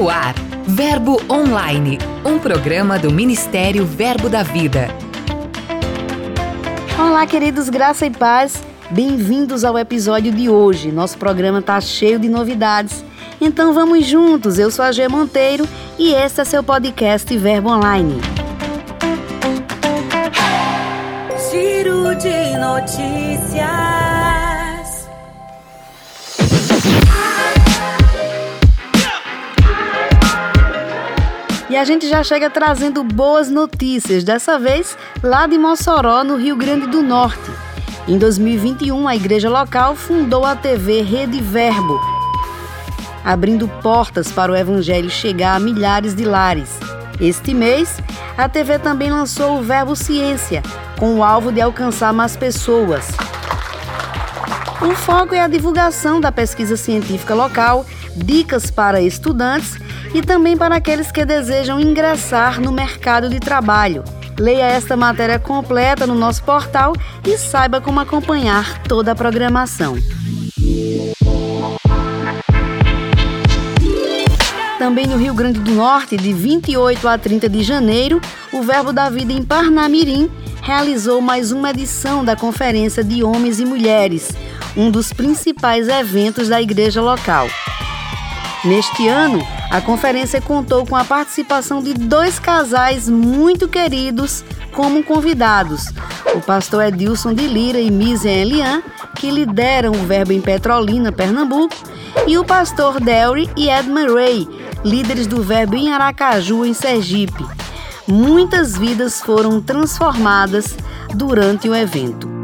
No ar, Verbo Online, um programa do Ministério Verbo da Vida. Olá, queridos, graça e paz. Bem-vindos ao episódio de hoje. Nosso programa está cheio de novidades. Então vamos juntos. Eu sou a G Monteiro e este é seu podcast Verbo Online. Giro de notícias. A gente já chega trazendo boas notícias, dessa vez lá de Mossoró, no Rio Grande do Norte. Em 2021, a igreja local fundou a TV Rede Verbo, abrindo portas para o evangelho chegar a milhares de lares. Este mês, a TV também lançou o Verbo Ciência, com o alvo de alcançar mais pessoas. O foco é a divulgação da pesquisa científica local, dicas para estudantes e também para aqueles que desejam ingressar no mercado de trabalho. Leia esta matéria completa no nosso portal e saiba como acompanhar toda a programação. Também no Rio Grande do Norte, de 28 a 30 de janeiro, o Verbo da Vida em Parnamirim realizou mais uma edição da Conferência de Homens e Mulheres, um dos principais eventos da igreja local. Neste ano, a conferência contou com a participação de dois casais muito queridos como convidados: o pastor Edilson de Lira e Misen Elian, que lideram o Verbo em Petrolina, Pernambuco, e o pastor Delry e Edmund Ray, líderes do Verbo em Aracaju, em Sergipe. Muitas vidas foram transformadas durante o evento.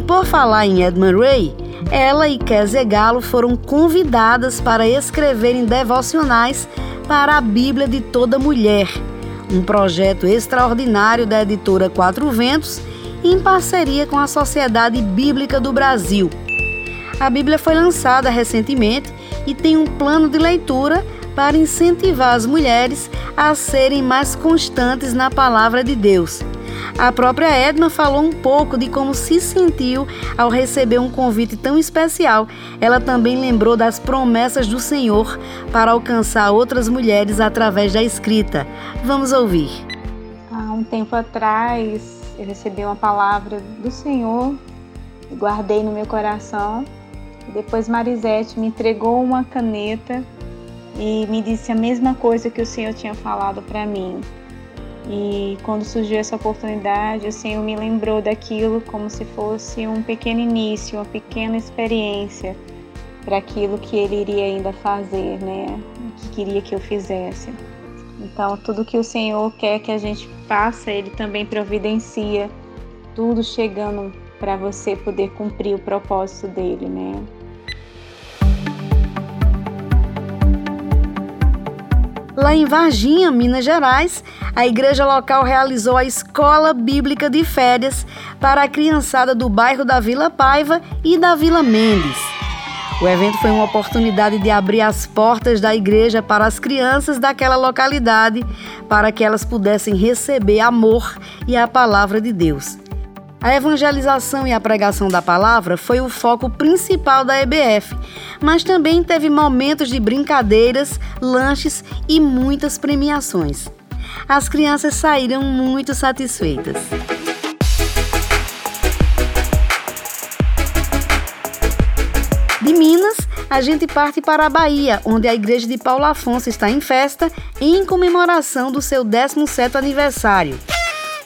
E por falar em Edmund Ray, ela e Kézia Galo foram convidadas para escreverem devocionais para a Bíblia de toda mulher, um projeto extraordinário da editora Quatro Ventos em parceria com a Sociedade Bíblica do Brasil. A Bíblia foi lançada recentemente e tem um plano de leitura para incentivar as mulheres a serem mais constantes na palavra de Deus a própria Edna falou um pouco de como se sentiu ao receber um convite tão especial. Ela também lembrou das promessas do Senhor para alcançar outras mulheres através da escrita. Vamos ouvir. Há um tempo atrás, eu recebi uma palavra do Senhor e guardei no meu coração. Depois Marisete me entregou uma caneta e me disse a mesma coisa que o Senhor tinha falado para mim. E quando surgiu essa oportunidade, o Senhor me lembrou daquilo como se fosse um pequeno início, uma pequena experiência para aquilo que Ele iria ainda fazer, né? Que queria que eu fizesse. Então, tudo que o Senhor quer que a gente faça, Ele também providencia, tudo chegando para você poder cumprir o propósito dele, né? Lá em Varginha, Minas Gerais, a igreja local realizou a Escola Bíblica de Férias para a criançada do bairro da Vila Paiva e da Vila Mendes. O evento foi uma oportunidade de abrir as portas da igreja para as crianças daquela localidade, para que elas pudessem receber amor e a palavra de Deus. A evangelização e a pregação da palavra foi o foco principal da EBF, mas também teve momentos de brincadeiras, lanches e muitas premiações. As crianças saíram muito satisfeitas. De Minas, a gente parte para a Bahia, onde a igreja de Paulo Afonso está em festa em comemoração do seu 17º aniversário.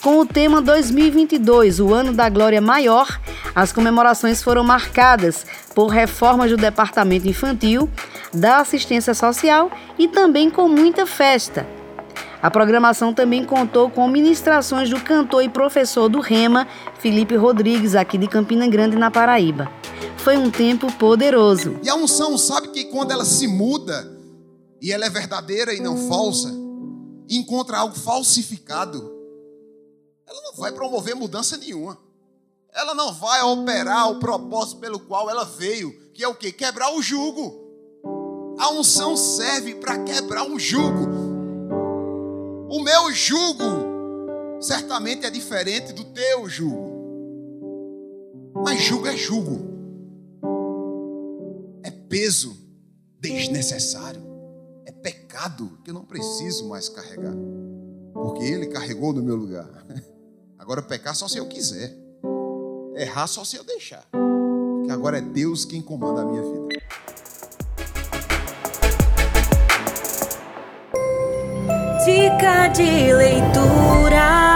Com o tema 2022, o ano da glória maior, as comemorações foram marcadas por reformas do departamento infantil, da assistência social e também com muita festa. A programação também contou com ministrações do cantor e professor do Rema, Felipe Rodrigues, aqui de Campina Grande, na Paraíba. Foi um tempo poderoso. E a unção sabe que quando ela se muda e ela é verdadeira e não falsa, encontra algo falsificado, ela não vai promover mudança nenhuma. Ela não vai operar o propósito pelo qual ela veio, que é o que? Quebrar o jugo. A unção serve para quebrar um jugo. O meu jugo certamente é diferente do teu jugo. Mas jugo é jugo. peso desnecessário. É pecado que eu não preciso mais carregar. Porque Ele carregou no meu lugar. Agora pecar só se eu quiser. Errar só se eu deixar. Porque agora é Deus quem comanda a minha vida. Dica de leitura.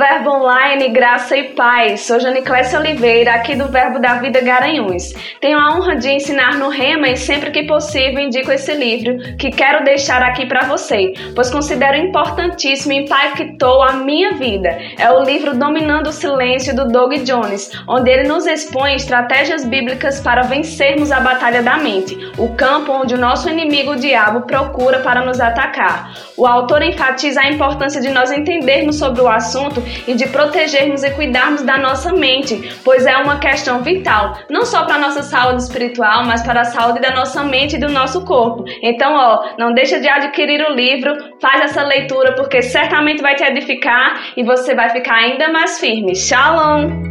Verbo Online, graça e paz. Sou Janiclésia Oliveira, aqui do Verbo da Vida Garanhuns. Tenho a honra de ensinar no Rema e sempre que possível indico esse livro que quero deixar aqui para você, pois considero importantíssimo e impactou a minha vida. É o livro Dominando o Silêncio do Doug Jones, onde ele nos expõe estratégias bíblicas para vencermos a batalha da mente, o campo onde o nosso inimigo o diabo procura para nos atacar. O autor enfatiza a importância de nós entendermos sobre o assunto e de protegermos e cuidarmos da nossa mente, pois é uma questão vital, não só para a nossa saúde espiritual, mas para a saúde da nossa mente e do nosso corpo. Então, ó, não deixa de adquirir o livro, faz essa leitura porque certamente vai te edificar e você vai ficar ainda mais firme. Shalom!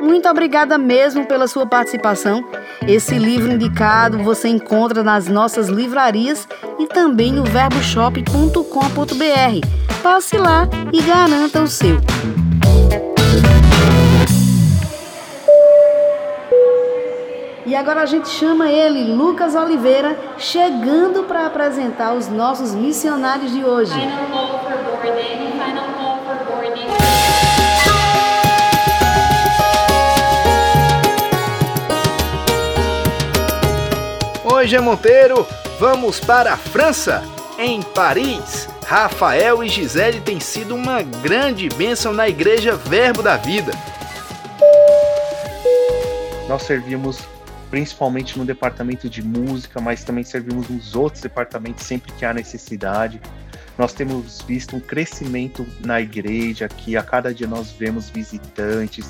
Muito obrigada mesmo pela sua participação. Esse livro indicado você encontra nas nossas livrarias e também no verboshop.com.br. Passe lá e garanta o seu. E agora a gente chama ele, Lucas Oliveira, chegando para apresentar os nossos missionários de hoje. Hoje é Monteiro, vamos para a França, em Paris. Rafael e Gisele têm sido uma grande bênção na igreja Verbo da Vida. Nós servimos principalmente no departamento de música, mas também servimos nos outros departamentos sempre que há necessidade. Nós temos visto um crescimento na igreja, que a cada dia nós vemos visitantes,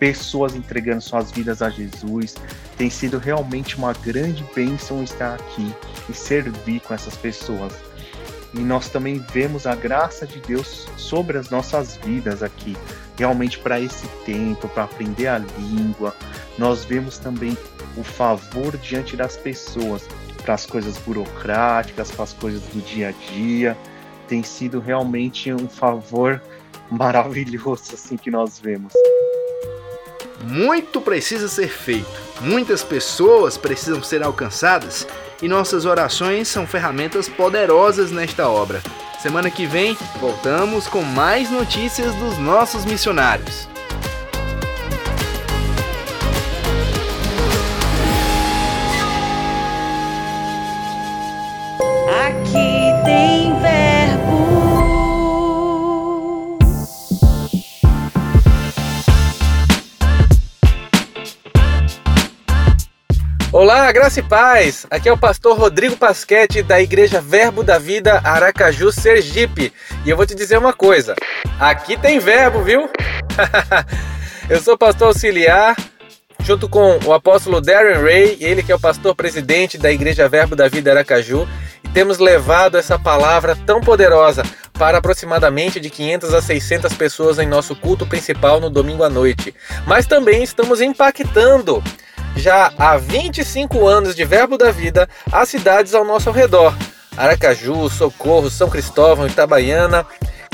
pessoas entregando suas vidas a Jesus. Tem sido realmente uma grande bênção estar aqui e servir com essas pessoas. E nós também vemos a graça de Deus sobre as nossas vidas aqui, realmente para esse tempo, para aprender a língua. Nós vemos também o favor diante das pessoas, para as coisas burocráticas, para as coisas do dia a dia. Tem sido realmente um favor maravilhoso assim que nós vemos. Muito precisa ser feito, muitas pessoas precisam ser alcançadas e nossas orações são ferramentas poderosas nesta obra. Semana que vem voltamos com mais notícias dos nossos missionários. Olá, graça e paz! Aqui é o pastor Rodrigo Pasquete da Igreja Verbo da Vida Aracaju, Sergipe. E eu vou te dizer uma coisa: aqui tem verbo, viu? eu sou pastor auxiliar, junto com o apóstolo Darren Ray, ele que é o pastor presidente da Igreja Verbo da Vida Aracaju, e temos levado essa palavra tão poderosa para aproximadamente de 500 a 600 pessoas em nosso culto principal no domingo à noite. Mas também estamos impactando já há 25 anos de Verbo da Vida as cidades ao nosso redor. Aracaju, Socorro, São Cristóvão, Itabaiana,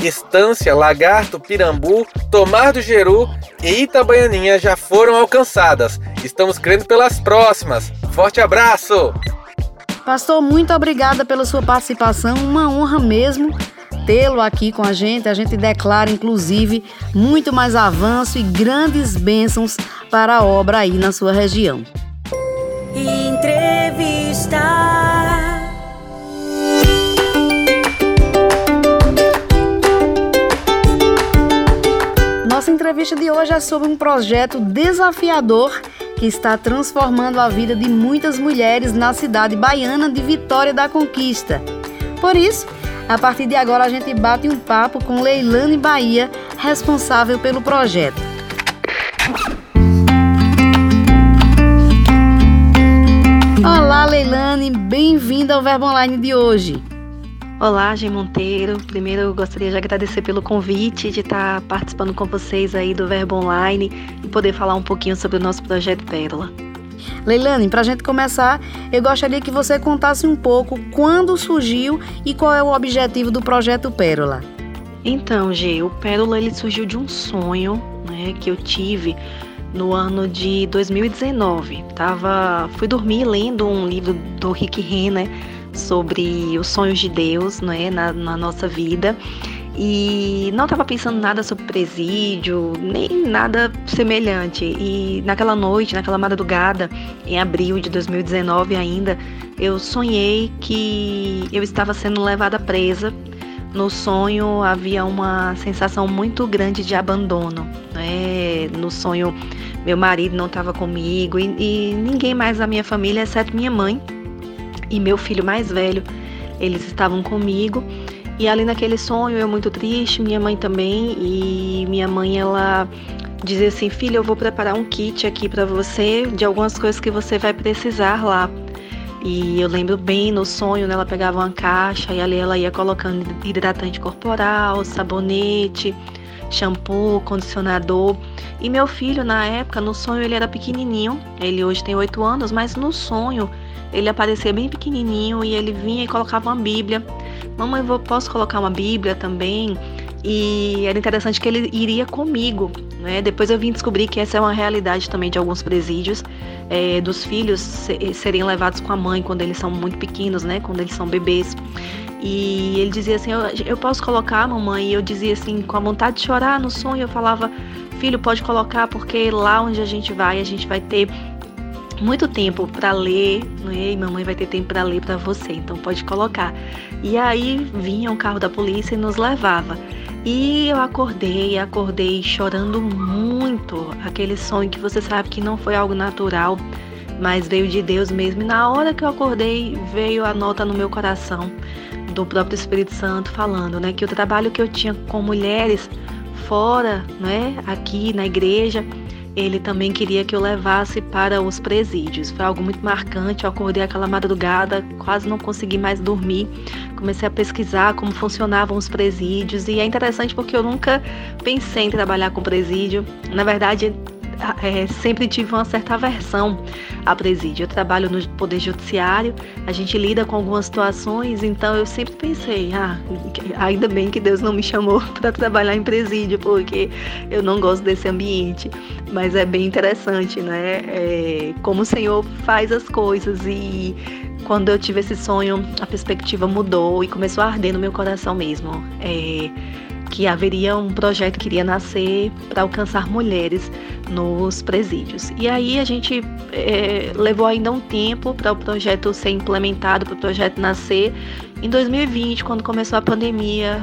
Estância, Lagarto, Pirambu, Tomar do Geru e Itabaianinha já foram alcançadas. Estamos crendo pelas próximas. Forte abraço! Pastor, muito obrigada pela sua participação. Uma honra mesmo tê-lo aqui com a gente. A gente declara, inclusive, muito mais avanço e grandes bênçãos para a obra aí na sua região. Entrevista. Nossa entrevista de hoje é sobre um projeto desafiador que está transformando a vida de muitas mulheres na cidade baiana de Vitória da Conquista. Por isso, a partir de agora a gente bate um papo com Leilane Bahia, responsável pelo projeto. Olá, Leilane, bem-vinda ao Verbo Online de hoje. Olá, Gê Monteiro. Primeiro, eu gostaria de agradecer pelo convite de estar participando com vocês aí do Verbo Online e poder falar um pouquinho sobre o nosso projeto Pérola. Leilane, para a gente começar, eu gostaria que você contasse um pouco quando surgiu e qual é o objetivo do projeto Pérola. Então, Gê, o Pérola ele surgiu de um sonho né, que eu tive no ano de 2019. Tava, fui dormir lendo um livro do Rick Renner sobre os sonhos de Deus né, na, na nossa vida. E não estava pensando nada sobre presídio, nem nada semelhante. E naquela noite, naquela madrugada, em abril de 2019 ainda, eu sonhei que eu estava sendo levada presa. No sonho havia uma sensação muito grande de abandono. Né? No sonho, meu marido não estava comigo e, e ninguém mais da minha família, exceto minha mãe, e meu filho mais velho, eles estavam comigo. E ali naquele sonho, eu muito triste, minha mãe também, e minha mãe ela dizia assim: "Filha, eu vou preparar um kit aqui para você de algumas coisas que você vai precisar lá". E eu lembro bem no sonho, né, ela pegava uma caixa e ali ela ia colocando hidratante corporal, sabonete, shampoo, condicionador. E meu filho, na época, no sonho ele era pequenininho, ele hoje tem oito anos, mas no sonho ele aparecia bem pequenininho e ele vinha e colocava uma Bíblia. Mamãe, eu posso colocar uma Bíblia também? E era interessante que ele iria comigo. Né? Depois eu vim descobrir que essa é uma realidade também de alguns presídios, é, dos filhos serem levados com a mãe quando eles são muito pequenos, né? quando eles são bebês. E ele dizia assim: eu, eu posso colocar, mamãe? E eu dizia assim, com a vontade de chorar no sonho, eu falava: Filho, pode colocar, porque lá onde a gente vai, a gente vai ter muito tempo para ler, né? E mamãe vai ter tempo para ler para você, então pode colocar. E aí vinha um carro da polícia e nos levava. E eu acordei, acordei chorando muito, aquele sonho que você sabe que não foi algo natural, mas veio de Deus mesmo. E na hora que eu acordei, veio a nota no meu coração do próprio Espírito Santo falando, né, que o trabalho que eu tinha com mulheres fora, né, aqui na igreja, ele também queria que eu levasse para os presídios. Foi algo muito marcante. Eu acordei aquela madrugada, quase não consegui mais dormir. Comecei a pesquisar como funcionavam os presídios e é interessante porque eu nunca pensei em trabalhar com presídio. Na verdade, é, sempre tive uma certa aversão a presídio. Eu trabalho no Poder Judiciário, a gente lida com algumas situações, então eu sempre pensei, ah, ainda bem que Deus não me chamou para trabalhar em presídio, porque eu não gosto desse ambiente. Mas é bem interessante, né? É, como o Senhor faz as coisas e quando eu tive esse sonho, a perspectiva mudou e começou a arder no meu coração mesmo. É, que haveria um projeto que iria nascer para alcançar mulheres nos presídios. E aí a gente é, levou ainda um tempo para o projeto ser implementado, para o projeto nascer. Em 2020, quando começou a pandemia,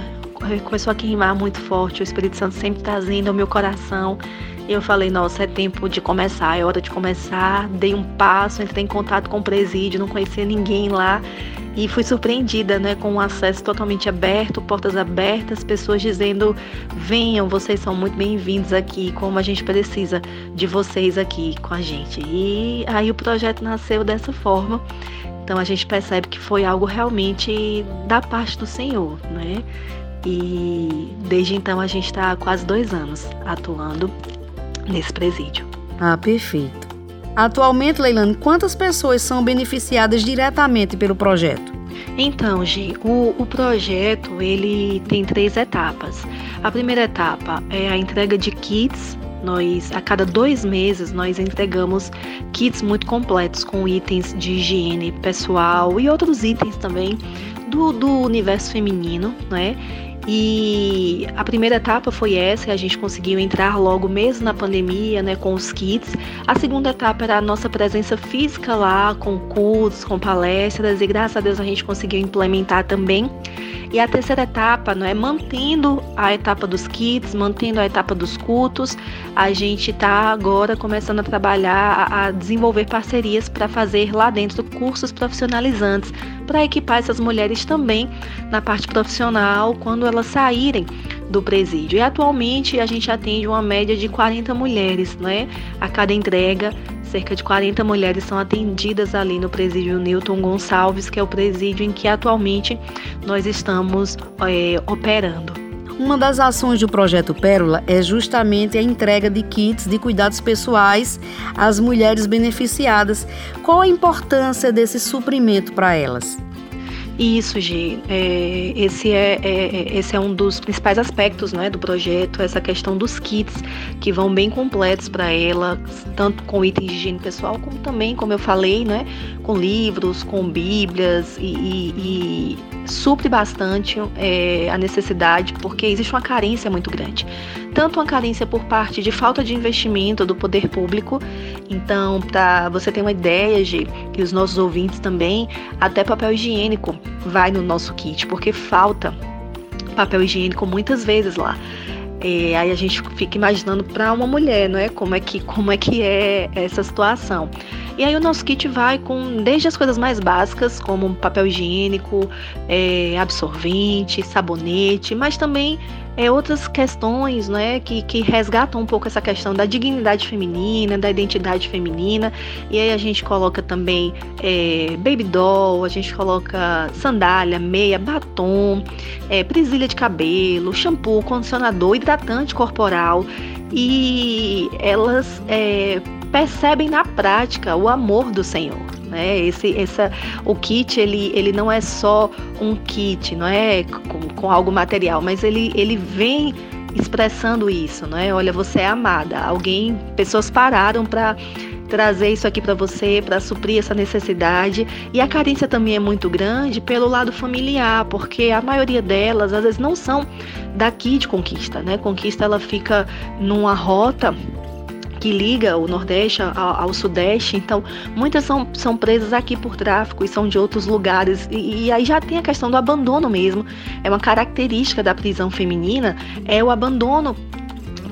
começou a queimar muito forte, o Espírito Santo sempre trazendo ao meu coração. Eu falei, nossa, é tempo de começar, é hora de começar. Dei um passo, entrei em contato com o presídio, não conhecia ninguém lá e fui surpreendida, né, com um acesso totalmente aberto, portas abertas, pessoas dizendo: "Venham, vocês são muito bem-vindos aqui, como a gente precisa de vocês aqui com a gente". E aí o projeto nasceu dessa forma. Então a gente percebe que foi algo realmente da parte do Senhor, né? E desde então a gente está há quase dois anos atuando nesse presídio. Ah, perfeito. Atualmente, Leilane, quantas pessoas são beneficiadas diretamente pelo projeto? Então, Gi, o, o projeto ele tem três etapas. A primeira etapa é a entrega de kits nós a cada dois meses nós entregamos kits muito completos com itens de higiene pessoal e outros itens também do, do universo feminino, né? E a primeira etapa foi essa, a gente conseguiu entrar logo mesmo na pandemia, né, com os kits. A segunda etapa era a nossa presença física lá, com cursos, com palestras, e graças a Deus a gente conseguiu implementar também. E a terceira etapa, não é mantendo a etapa dos kits, mantendo a etapa dos cultos, a gente está agora começando a trabalhar, a, a desenvolver parcerias para fazer lá dentro cursos profissionalizantes, para equipar essas mulheres também na parte profissional quando elas saírem do presídio. E atualmente a gente atende uma média de 40 mulheres, né? A cada entrega cerca de 40 mulheres são atendidas ali no presídio Newton Gonçalves, que é o presídio em que atualmente nós estamos é, operando. Uma das ações do projeto Pérola é justamente a entrega de kits de cuidados pessoais às mulheres beneficiadas. Qual a importância desse suprimento para elas? Isso, Gi. É, esse, é, é, é, esse é um dos principais aspectos né, do projeto, essa questão dos kits, que vão bem completos para ela, tanto com itens de higiene pessoal, como também, como eu falei, né, com livros, com bíblias, e, e, e supre bastante é, a necessidade, porque existe uma carência muito grande. Tanto uma carência por parte de falta de investimento do poder público, então, para você ter uma ideia, Gi, e os nossos ouvintes também, até papel higiênico vai no nosso kit, porque falta papel higiênico muitas vezes lá. É, aí a gente fica imaginando para uma mulher, não é? Como é que como é que é essa situação? E aí o nosso kit vai com desde as coisas mais básicas, como papel higiênico, é, absorvente, sabonete, mas também é, outras questões né, que, que resgatam um pouco essa questão da dignidade feminina, da identidade feminina. E aí a gente coloca também é, baby doll, a gente coloca sandália, meia, batom, é, presilha de cabelo, shampoo, condicionador, hidratante corporal. E elas é, percebem na prática o amor do Senhor. Né? Esse, essa, o kit ele, ele não é só um kit, não é com, com algo material, mas ele, ele vem expressando isso, não é? Olha, você é amada. Alguém, pessoas pararam para trazer isso aqui para você, para suprir essa necessidade. E a carência também é muito grande pelo lado familiar, porque a maioria delas às vezes não são daqui de Conquista, né? Conquista ela fica numa rota que liga o Nordeste ao, ao, Sudeste. Então, muitas são, são presas aqui por tráfico e são de outros lugares. E, e, aí já tem a questão do abandono mesmo. É uma característica da prisão feminina, é o abandono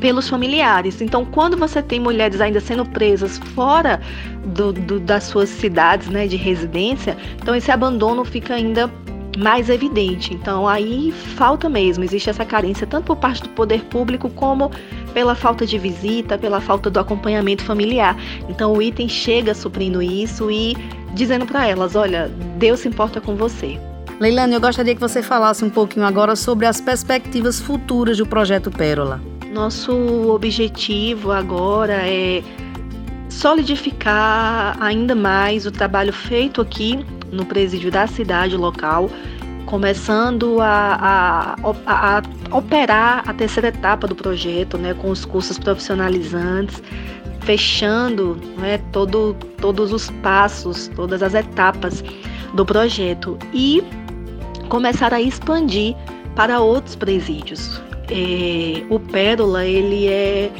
pelos familiares. Então, quando você tem mulheres ainda sendo presas fora do, do, das suas cidades né, de residência, então esse abandono fica ainda mais evidente. Então aí falta mesmo, existe essa carência tanto por parte do poder público como pela falta de visita, pela falta do acompanhamento familiar. Então o item chega suprindo isso e dizendo para elas, olha, Deus se importa com você. Leilane, eu gostaria que você falasse um pouquinho agora sobre as perspectivas futuras do projeto Pérola. Nosso objetivo agora é solidificar ainda mais o trabalho feito aqui no presídio da cidade local, começando a, a, a, a operar a terceira etapa do projeto, né, com os cursos profissionalizantes, fechando né, todo, todos os passos, todas as etapas do projeto e começar a expandir para outros presídios. É, o Pérola ele é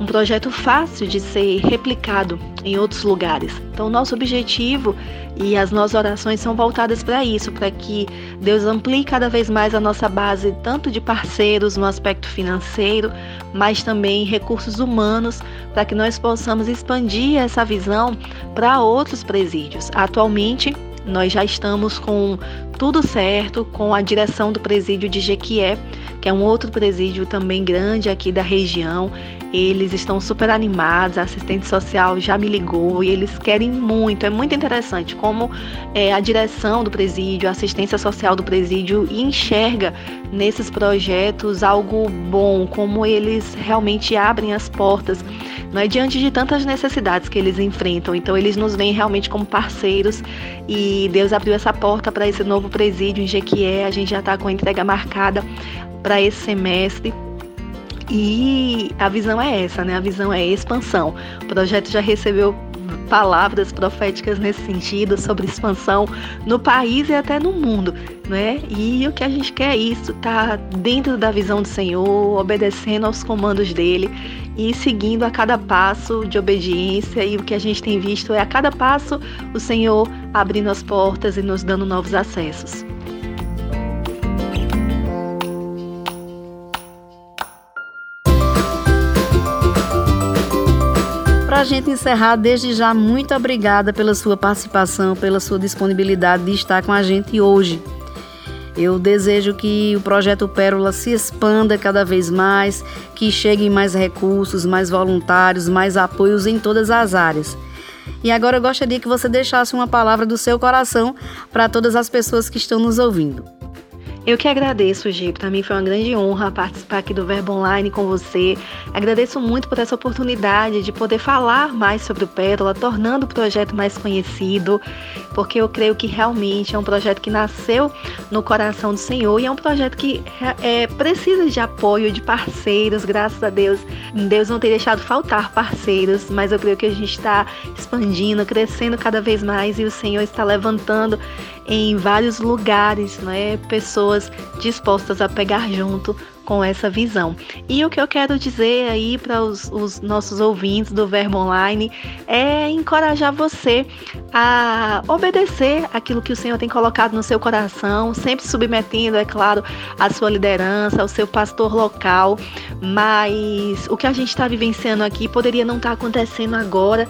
um projeto fácil de ser replicado em outros lugares. Então, nosso objetivo e as nossas orações são voltadas para isso, para que Deus amplie cada vez mais a nossa base, tanto de parceiros no aspecto financeiro, mas também recursos humanos, para que nós possamos expandir essa visão para outros presídios. Atualmente, nós já estamos com tudo certo com a direção do presídio de Jequié, que é um outro presídio também grande aqui da região. Eles estão super animados, a assistente social já me ligou e eles querem muito. É muito interessante como é, a direção do presídio, a assistência social do presídio enxerga nesses projetos algo bom, como eles realmente abrem as portas não é diante de tantas necessidades que eles enfrentam. Então eles nos veem realmente como parceiros e Deus abriu essa porta para esse novo presídio em Jequié. A gente já está com a entrega marcada para esse semestre. E a visão é essa, né? A visão é expansão. O projeto já recebeu palavras proféticas nesse sentido sobre expansão no país e até no mundo, né? E o que a gente quer é isso, tá dentro da visão do Senhor, obedecendo aos comandos dele e seguindo a cada passo de obediência. E o que a gente tem visto é a cada passo o Senhor abrindo as portas e nos dando novos acessos. Para a gente encerrar, desde já, muito obrigada pela sua participação, pela sua disponibilidade de estar com a gente hoje. Eu desejo que o projeto Pérola se expanda cada vez mais, que cheguem mais recursos, mais voluntários, mais apoios em todas as áreas. E agora eu gostaria que você deixasse uma palavra do seu coração para todas as pessoas que estão nos ouvindo. Eu que agradeço, Gi. Para mim foi uma grande honra participar aqui do Verbo Online com você. Agradeço muito por essa oportunidade de poder falar mais sobre o Pérola, tornando o projeto mais conhecido, porque eu creio que realmente é um projeto que nasceu no coração do Senhor e é um projeto que é, precisa de apoio de parceiros, graças a Deus. Deus não tem deixado faltar parceiros, mas eu creio que a gente está expandindo, crescendo cada vez mais e o Senhor está levantando em vários lugares, né, pessoas dispostas a pegar junto com essa visão. E o que eu quero dizer aí para os, os, nossos ouvintes do Verbo Online é encorajar você a obedecer aquilo que o Senhor tem colocado no seu coração, sempre submetendo, é claro, a sua liderança, ao seu pastor local. Mas o que a gente está vivenciando aqui poderia não estar tá acontecendo agora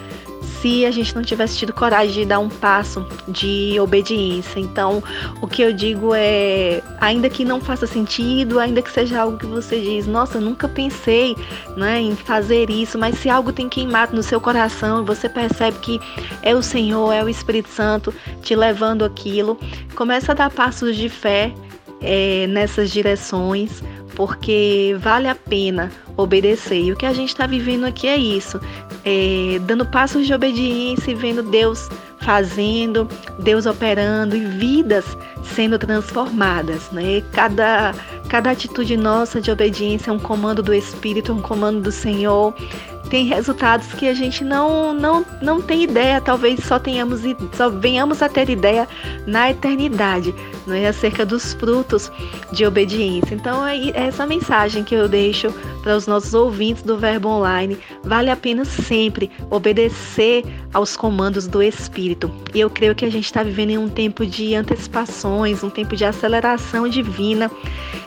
se a gente não tivesse tido coragem de dar um passo de obediência. Então, o que eu digo é, ainda que não faça sentido, ainda que seja algo que você diz, nossa, nunca pensei né, em fazer isso, mas se algo tem queimado no seu coração, você percebe que é o Senhor, é o Espírito Santo te levando aquilo, começa a dar passos de fé é, nessas direções, porque vale a pena obedecer. E o que a gente está vivendo aqui é isso, é, dando passos de obediência e vendo Deus fazendo, Deus operando e vidas sendo transformadas, né? Cada cada atitude nossa de obediência é um comando do Espírito, um comando do Senhor tem resultados que a gente não, não, não tem ideia, talvez só tenhamos só venhamos a ter ideia na eternidade, não é acerca dos frutos de obediência. Então é essa mensagem que eu deixo para os nossos ouvintes do Verbo Online. Vale a pena sempre obedecer aos comandos do Espírito. E eu creio que a gente está vivendo em um tempo de antecipações, um tempo de aceleração divina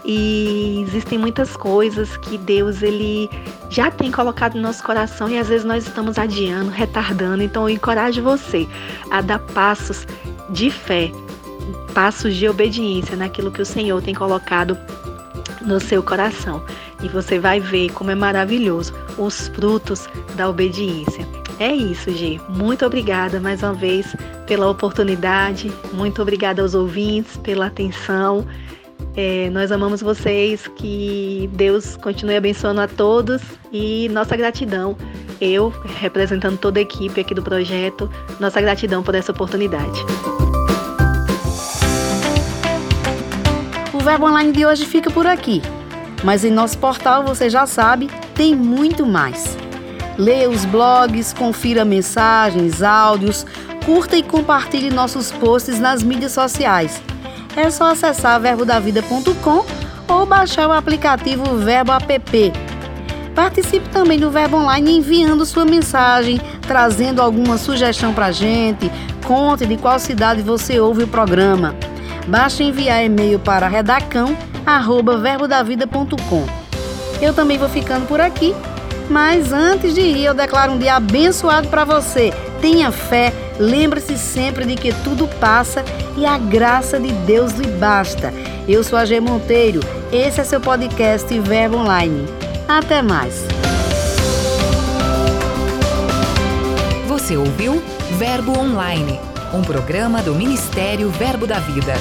e existem muitas coisas que Deus ele já tem colocado no nosso coração e às vezes nós estamos adiando, retardando. Então eu encorajo você a dar passos de fé, passos de obediência naquilo que o Senhor tem colocado no seu coração. E você vai ver como é maravilhoso os frutos da obediência. É isso, G. Muito obrigada mais uma vez pela oportunidade. Muito obrigada aos ouvintes pela atenção. É, nós amamos vocês, que Deus continue abençoando a todos e nossa gratidão, eu representando toda a equipe aqui do projeto, nossa gratidão por essa oportunidade. O Verbo Online de hoje fica por aqui, mas em nosso portal, você já sabe, tem muito mais. Leia os blogs, confira mensagens, áudios, curta e compartilhe nossos posts nas mídias sociais é só acessar verbodavida.com ou baixar o aplicativo Verbo App. Participe também do Verbo Online enviando sua mensagem, trazendo alguma sugestão para a gente, conte de qual cidade você ouve o programa. Basta enviar e-mail para redacão@verbodavida.com. Eu também vou ficando por aqui, mas antes de ir, eu declaro um dia abençoado para você. Tenha fé, lembre-se sempre de que tudo passa e a graça de Deus lhe basta. Eu sou a G Monteiro, esse é seu podcast Verbo Online. Até mais. Você ouviu Verbo Online, um programa do Ministério Verbo da Vida.